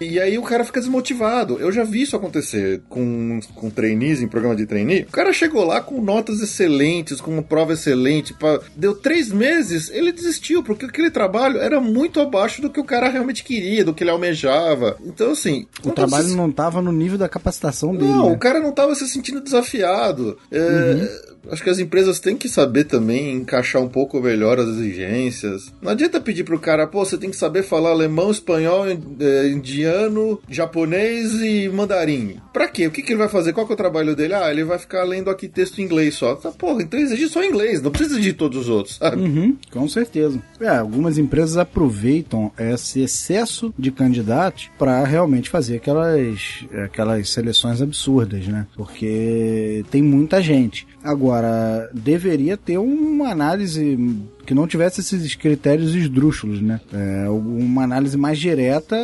E aí o cara fica desmotivado. Eu já vi isso acontecer com, com trainees, em programa de trainee. O cara chegou lá com notas excelentes, com uma prova excelente, pá, deu três meses, ele desistiu, porque aquele trabalho era muito abaixo do que o cara realmente queria, do que ele almejava. Então, assim. O trabalho se- não estava no nível da capacitação dele. não, né? o cara não tava se sentindo desafiado. É, Acho que as empresas têm que saber também encaixar um pouco melhor as exigências. Não adianta pedir pro cara, pô, você tem que saber falar alemão, espanhol, eh, indiano, japonês e mandarim. Pra quê? O que, que ele vai fazer? Qual que é o trabalho dele? Ah, ele vai ficar lendo aqui texto em inglês só. Tá, porra, então exige só inglês, não precisa de todos os outros, sabe? Uhum, com certeza. É, algumas empresas aproveitam esse excesso de candidatos para realmente fazer aquelas, aquelas seleções absurdas, né? Porque tem muita gente. Agora, deveria ter uma análise que não tivesse esses critérios esdrúxulos, né? É, uma análise mais direta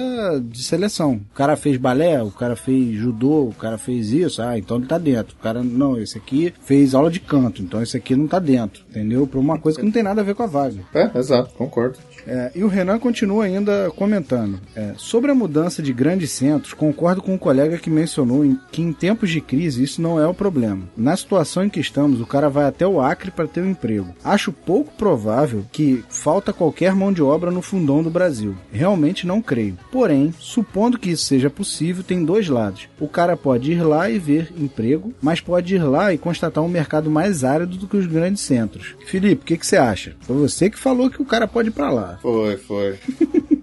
de seleção. O cara fez balé, o cara fez judô, o cara fez isso, ah, então ele tá dentro. O cara, não, esse aqui fez aula de canto, então esse aqui não tá dentro, entendeu? Pra uma coisa que não tem nada a ver com a vaga. É, exato, concordo. É, e o Renan continua ainda comentando. é, sobre a mudança de grandes centros, concordo com o colega que mencionou em- que em tempos de crise isso não é o problema. Na situação em que estamos, o cara vai até o Acre para ter um emprego. Acho pouco provável provável que falta qualquer mão de obra no fundão do Brasil. Realmente não creio. Porém, supondo que isso seja possível, tem dois lados. O cara pode ir lá e ver emprego, mas pode ir lá e constatar um mercado mais árido do que os grandes centros. Felipe, o que, que você acha? Foi você que falou que o cara pode ir para lá. Foi, foi.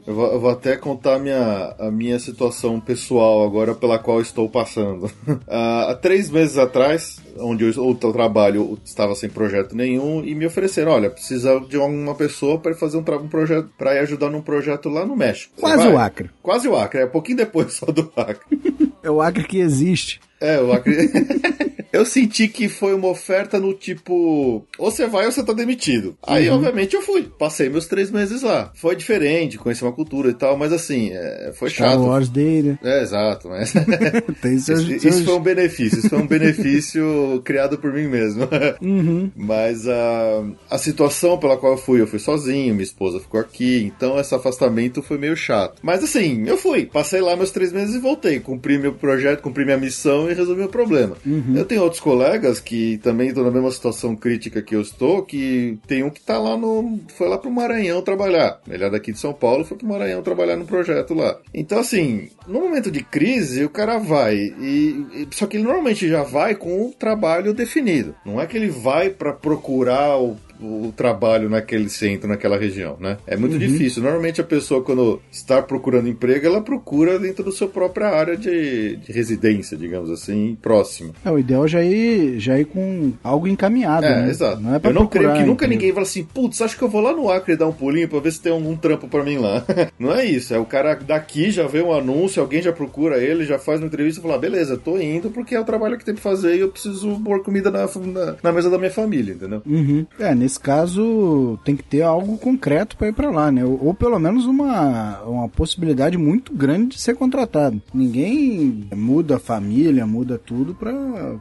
Eu vou, eu vou, até contar a minha, a minha situação pessoal agora pela qual estou passando. há três meses atrás, onde eu, o trabalho estava sem projeto nenhum e me ofereceram, olha, precisa de uma pessoa para fazer um, um projeto, para ir ajudar num projeto lá no México. Quase o Acre. Quase o Acre, é um pouquinho depois só do Acre. é o Acre que existe. É, o Acre. eu senti que foi uma oferta no tipo, ou você vai ou você tá demitido. Aí, uhum. obviamente, eu fui. Passei meus três meses lá. Foi diferente, conheci uma cultura e tal, mas assim, é, foi Star chato. Wars dele. É, exato, mas. Tem seus, isso, seus... isso, foi um benefício, isso foi um benefício criado por mim mesmo. Uhum. Mas a, a situação pela qual eu fui, eu fui sozinho, minha esposa ficou aqui, então esse afastamento foi meio chato. Mas assim, eu fui, passei lá meus três meses e voltei, cumpri meu projeto, cumpri minha missão e resolvi o problema. Uhum. Eu tenho outros colegas que também estão na mesma situação crítica que eu estou, que tem um que tá lá no. foi lá pro Maranhão trabalhar. Ele é daqui de São Paulo, foi pro Maranhão trabalhar no projeto lá. Então, assim, no momento de crise, o cara vai. E, e só que ele normalmente já vai com o trabalho definido. Não é que ele vai para procurar o o trabalho naquele centro, naquela região, né? É muito uhum. difícil. Normalmente a pessoa, quando está procurando emprego, ela procura dentro da sua própria área de, de residência, digamos assim, próxima. É, o ideal é já ir, já ir com algo encaminhado, é, né? Exato. Não é pra Eu não creio que nunca ninguém fala assim, putz, acho que eu vou lá no Acre dar um pulinho pra ver se tem algum trampo para mim lá. não é isso. É o cara daqui já vê um anúncio, alguém já procura ele, já faz uma entrevista e fala, beleza, tô indo porque é o trabalho que tem que fazer e eu preciso pôr comida na, na, na mesa da minha família, entendeu? Uhum. É, nesse nesse caso, tem que ter algo concreto para ir para lá, né? Ou, ou, pelo menos uma, uma possibilidade muito grande de ser contratado. Ninguém muda a família, muda tudo para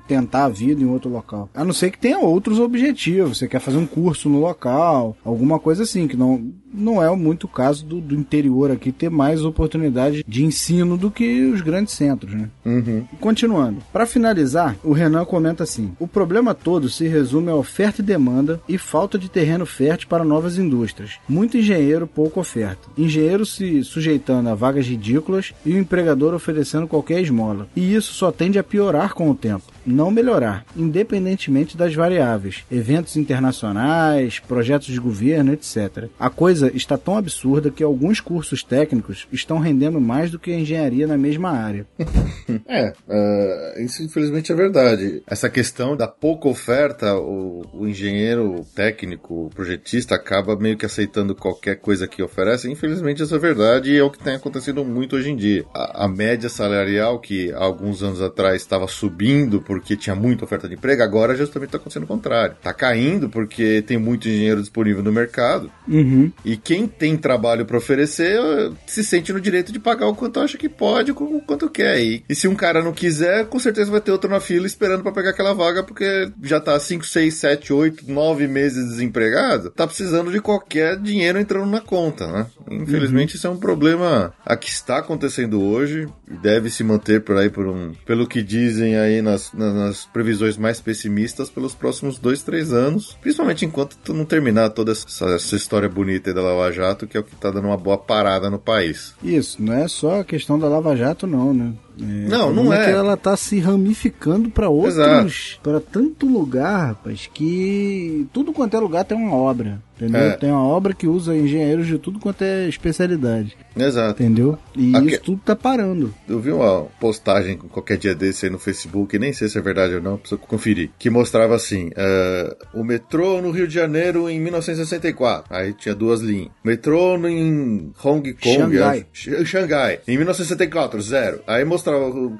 tentar a vida em outro local. A não ser que tenha outros objetivos. Você quer fazer um curso no local, alguma coisa assim, que não, não é muito o caso do, do interior aqui ter mais oportunidade de ensino do que os grandes centros, né? Uhum. Continuando. Para finalizar, o Renan comenta assim: o problema todo se resume a oferta e demanda e falta falta de terreno fértil para novas indústrias. Muito engenheiro, pouca oferta. Engenheiro se sujeitando a vagas ridículas e o empregador oferecendo qualquer esmola. E isso só tende a piorar com o tempo não melhorar, independentemente das variáveis, eventos internacionais, projetos de governo, etc. A coisa está tão absurda que alguns cursos técnicos estão rendendo mais do que a engenharia na mesma área. é, uh, isso infelizmente é verdade. Essa questão da pouca oferta, o, o engenheiro técnico, o projetista acaba meio que aceitando qualquer coisa que oferece. Infelizmente isso é verdade e é o que tem acontecido muito hoje em dia. A, a média salarial que há alguns anos atrás estava subindo por porque tinha muita oferta de emprego, agora justamente está acontecendo o contrário. Está caindo porque tem muito dinheiro disponível no mercado. Uhum. E quem tem trabalho para oferecer se sente no direito de pagar o quanto acha que pode, o quanto quer. E, e se um cara não quiser, com certeza vai ter outro na fila esperando para pegar aquela vaga, porque já tá 5, 6, 7, 8, 9 meses desempregado, tá precisando de qualquer dinheiro entrando na conta, né? Infelizmente, uhum. isso é um problema a que está acontecendo hoje e deve se manter por aí por um, pelo que dizem aí nas, nas nas previsões mais pessimistas pelos próximos dois, três anos. Principalmente enquanto tu não terminar toda essa, essa história bonita da Lava Jato, que é o que tá dando uma boa parada no país. Isso, não é só a questão da Lava Jato, não, né? É, não, não é. é. ela tá se ramificando para outros, para tanto lugar, rapaz, que tudo quanto é lugar tem uma obra. Entendeu? É. Tem uma obra que usa engenheiros de tudo quanto é especialidade. Exato. Entendeu? E Aqui... isso tudo tá parando. Eu vi uma postagem qualquer dia desse aí no Facebook, nem sei se é verdade ou não, preciso conferir, que mostrava assim: uh, o metrô no Rio de Janeiro em 1964. Aí tinha duas linhas. Metrô em Hong Kong, Xangai. Xangai, em 1964, zero. Aí mostrava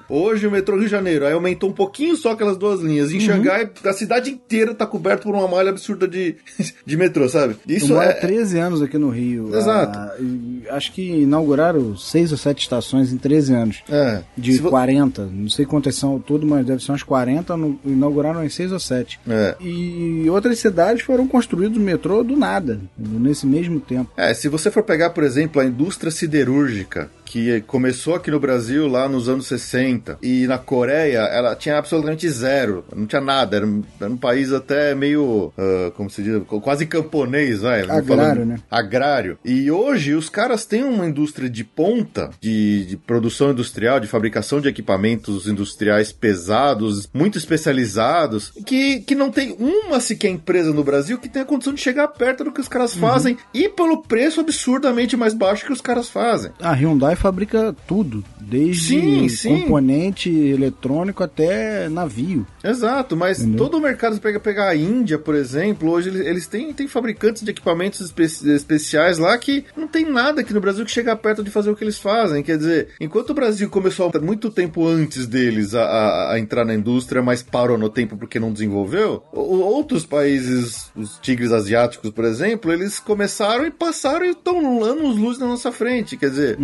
hoje o metrô Rio de Janeiro. Aí aumentou um pouquinho só aquelas duas linhas. Em uhum. Xangai, a cidade inteira tá coberta por uma malha absurda de, de metrô, sabe? Isso Eu é 13 anos aqui no Rio. Exato. Acho que inauguraram 6 ou 7 estações em 13 anos. É. De Se 40. Vo... Não sei quantas são tudo, mas deve ser umas 40. No, inauguraram em 6 ou 7. É. E outras cidades foram construídos metrô do nada, nesse mesmo tempo. É, se você for pegar, por exemplo, a indústria siderúrgica, que começou aqui no Brasil lá nos anos 60 e na Coreia ela tinha absolutamente zero, não tinha nada, era um, era um país até meio, uh, como se diz, quase camponês, vai. Agrário, falando, né? Agrário. E hoje os caras têm uma indústria de ponta de, de produção industrial, de fabricação de equipamentos industriais pesados, muito especializados, que, que não tem uma sequer empresa no Brasil que tenha condição de chegar perto do que os caras fazem e pelo preço absurdamente mais baixo que os caras fazem. A Hyundai fabrica tudo, desde Sim, sim. componente eletrônico até navio. Exato, mas Entendeu? todo o mercado, você pega pegar a Índia, por exemplo, hoje eles, eles têm, têm fabricantes de equipamentos espe- especiais lá que não tem nada aqui no Brasil que chega perto de fazer o que eles fazem. Quer dizer, enquanto o Brasil começou muito tempo antes deles a, a- a entrar na indústria, mas parou no tempo porque não desenvolveu, outros países, os tigres asiáticos, por exemplo, eles começaram e passaram e estão anos luz na nossa frente. Quer dizer,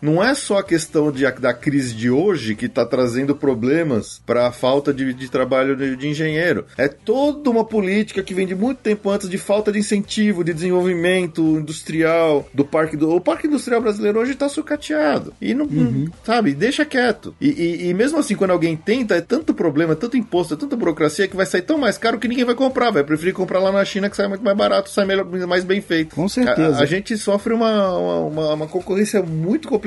não é só a questão de, da crise de hoje que está trazendo problemas para a falta de, de trabalho de, de engenheiro. É toda uma política que vem de muito tempo antes de falta de incentivo, de desenvolvimento industrial do parque do o parque industrial brasileiro hoje está sucateado e não sabe deixa quieto e, e- e mesmo assim quando alguém tenta é tanto problema, é tanto imposto, é tanta burocracia que vai sair tão mais caro que ninguém vai comprar, vai preferir comprar lá na China que sai muito mais barato, sai melhor, mais bem feito. Com certeza. A, a gente sofre uma, uma, uma- uma concorrência muito complicada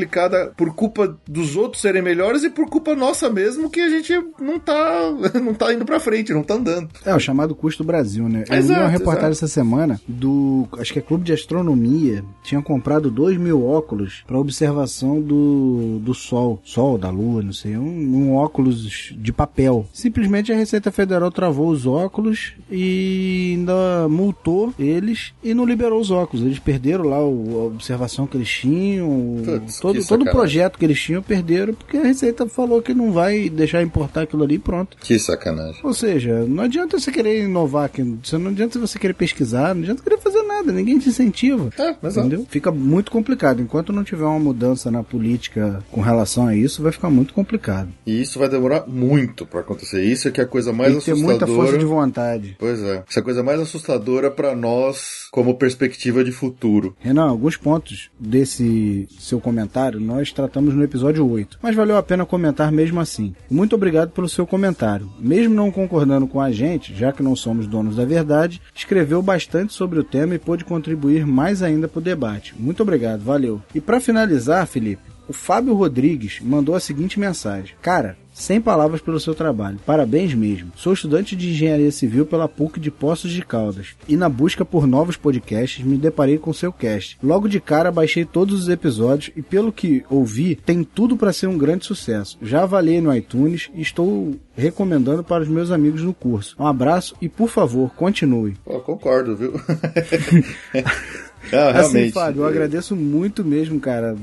por culpa dos outros serem melhores e por culpa nossa mesmo que a gente não tá, não tá indo pra frente, não tá andando. É, o chamado custo Brasil, né? Eu li Exato, uma reportagem exato. essa semana do. Acho que é Clube de Astronomia. Tinha comprado dois mil óculos para observação do, do Sol. Sol, da Lua, não sei. Um, um óculos de papel. Simplesmente a Receita Federal travou os óculos e ainda multou eles e não liberou os óculos. Eles perderam lá o- a observação que eles tinham. Putz, todo, todo o projeto que eles tinham perderam porque a Receita falou que não vai deixar importar aquilo ali e pronto. Que sacanagem. Ou seja, não adianta você querer inovar aqui, não adianta você querer pesquisar, não adianta querer fazer nada, ninguém te incentiva. É, exato. Entendeu? Fica muito complicado. Enquanto não tiver uma mudança na política com relação a isso, vai ficar muito complicado. E isso vai demorar muito pra acontecer. Isso é que é a coisa mais Tem que ter assustadora. muita força de vontade. Pois é. Essa é a coisa mais assustadora pra nós como perspectiva de futuro. Renan, alguns pontos desse seu comentário nós tratamos no episódio 8, mas valeu a pena comentar mesmo assim. Muito obrigado pelo seu comentário. Mesmo não concordando com a gente, já que não somos donos da verdade, escreveu bastante sobre o tema e pôde contribuir mais ainda para o debate. Muito obrigado, valeu. E para finalizar, Felipe, o Fábio Rodrigues mandou a seguinte mensagem: Cara, sem palavras pelo seu trabalho. Parabéns mesmo. Sou estudante de engenharia civil pela PUC de Poços de Caldas e na busca por novos podcasts me deparei com seu cast. Logo de cara baixei todos os episódios e pelo que ouvi, tem tudo para ser um grande sucesso. Já avaliei no iTunes e estou recomendando para os meus amigos no curso. Um abraço e por favor, continue. Concordo, viu? ah, Assim, realmente. Fábio, eu agradeço muito mesmo, cara.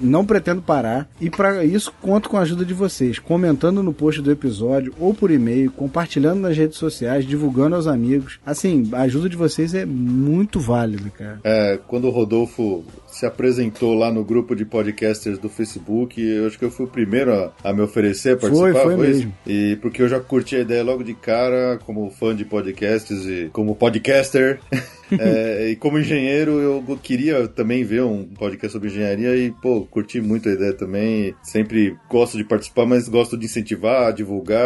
Não pretendo parar e para isso conto com a ajuda de vocês, comentando no post do episódio ou por e-mail, compartilhando nas redes sociais, divulgando aos amigos. Assim, a ajuda de vocês é muito válida, cara. É, quando o Rodolfo se apresentou lá no grupo de podcasters do Facebook, eu acho que eu fui o primeiro a, a me oferecer a Foi, participar. foi isso? mesmo. E porque eu já curti a ideia logo de cara, como fã de podcasts e como podcaster. É, e como engenheiro, eu queria também ver um podcast sobre engenharia e, pô, curti muito a ideia também. Sempre gosto de participar, mas gosto de incentivar, divulgar.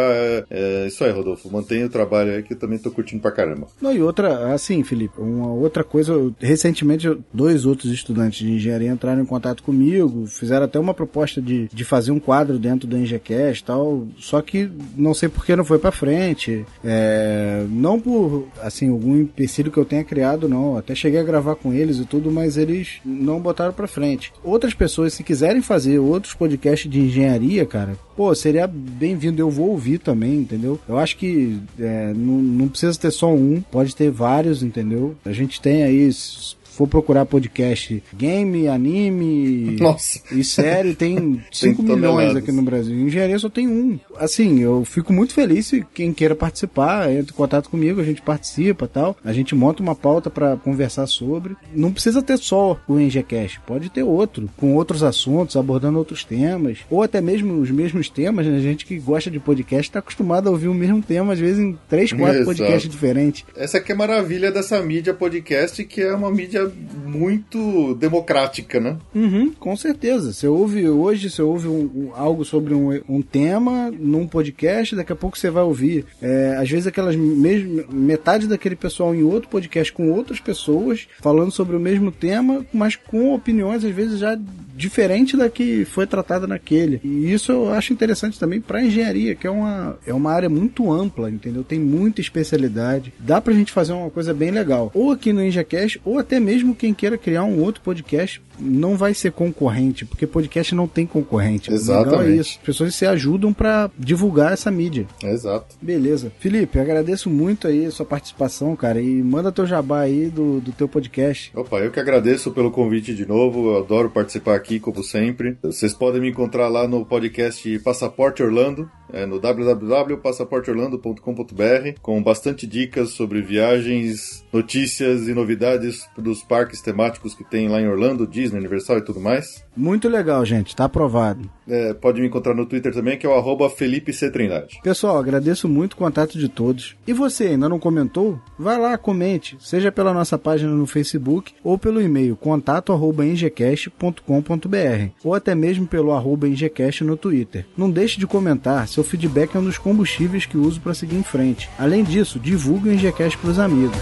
É, isso aí, Rodolfo. Mantenha o trabalho aí que eu também tô curtindo pra caramba. Não, e outra, assim, Felipe, uma outra coisa, eu- recentemente eu- dois outros estudantes de engenharia entraram em contato comigo, fizeram até uma proposta de, de fazer um quadro dentro do EngieCast e tal, só que não sei por que não foi pra frente, é, não por, assim, algum empecilho que eu tenha criado, não, até cheguei a gravar com eles e tudo, mas eles não botaram pra frente. Outras pessoas, se quiserem fazer outros podcasts de engenharia, cara, pô, seria bem-vindo, eu vou ouvir também, entendeu? Eu acho que é, não, não precisa ter só um, pode ter vários, entendeu? A gente tem aí, for procurar podcast game, anime Nossa. e série, tem 5 milhões aqui no Brasil. Engenharia só tem um. Assim, eu fico muito feliz se quem queira participar, entre em contato comigo, a gente participa e tal. A gente monta uma pauta pra conversar sobre. Não precisa ter só o EngieCast, pode ter outro, com outros assuntos, abordando outros temas, ou até mesmo os mesmos temas, né? A gente que gosta de podcast tá acostumado a ouvir o mesmo tema, às vezes em três, quatro Exato. podcasts diferentes. Essa que é a maravilha dessa mídia podcast, que é uma mídia muito democrática, né? Uhum, com certeza. Você ouve hoje, você ouve um, um, algo sobre um, um, tema num podcast, daqui a pouco você vai ouvir. É, às vezes aquelas mesmo, metade daquele pessoal em outro podcast com outras pessoas falando sobre o mesmo tema, mas com opiniões às vezes já diferente da que foi tratada naquele. E isso eu acho interessante também para engenharia, que é uma, é uma área muito ampla, entendeu? Tem muita especialidade. Dá pra gente fazer uma coisa bem legal. Ou aqui no EnjaCast, ou até mesmo quem queira criar um outro podcast não vai ser concorrente, porque podcast não tem concorrente. Exatamente. O legal é isso. As pessoas se ajudam para divulgar essa mídia. Exato. Beleza. Felipe, agradeço muito aí a sua participação, cara, e manda teu jabá aí do, do teu podcast. Opa, eu que agradeço pelo convite de novo, eu adoro participar aqui, como sempre. Vocês podem me encontrar lá no podcast Passaporte Orlando, é no www.passaporteorlando.com.br, com bastante dicas sobre viagens, notícias e novidades dos parques temáticos que tem lá em Orlando, Disney, Universal e tudo mais. Muito legal, gente, tá aprovado. É, pode me encontrar no Twitter também, que é o arroba Felipe C. Trindade. Pessoal, agradeço muito o contato de todos. E você ainda não comentou? Vai lá, comente, seja pela nossa página no Facebook ou pelo e-mail contato@engcast.com.br ou até mesmo pelo arroba engcast no Twitter. Não deixe de comentar, seu feedback é um dos combustíveis que uso para seguir em frente. Além disso, divulgue o engcast para os amigos.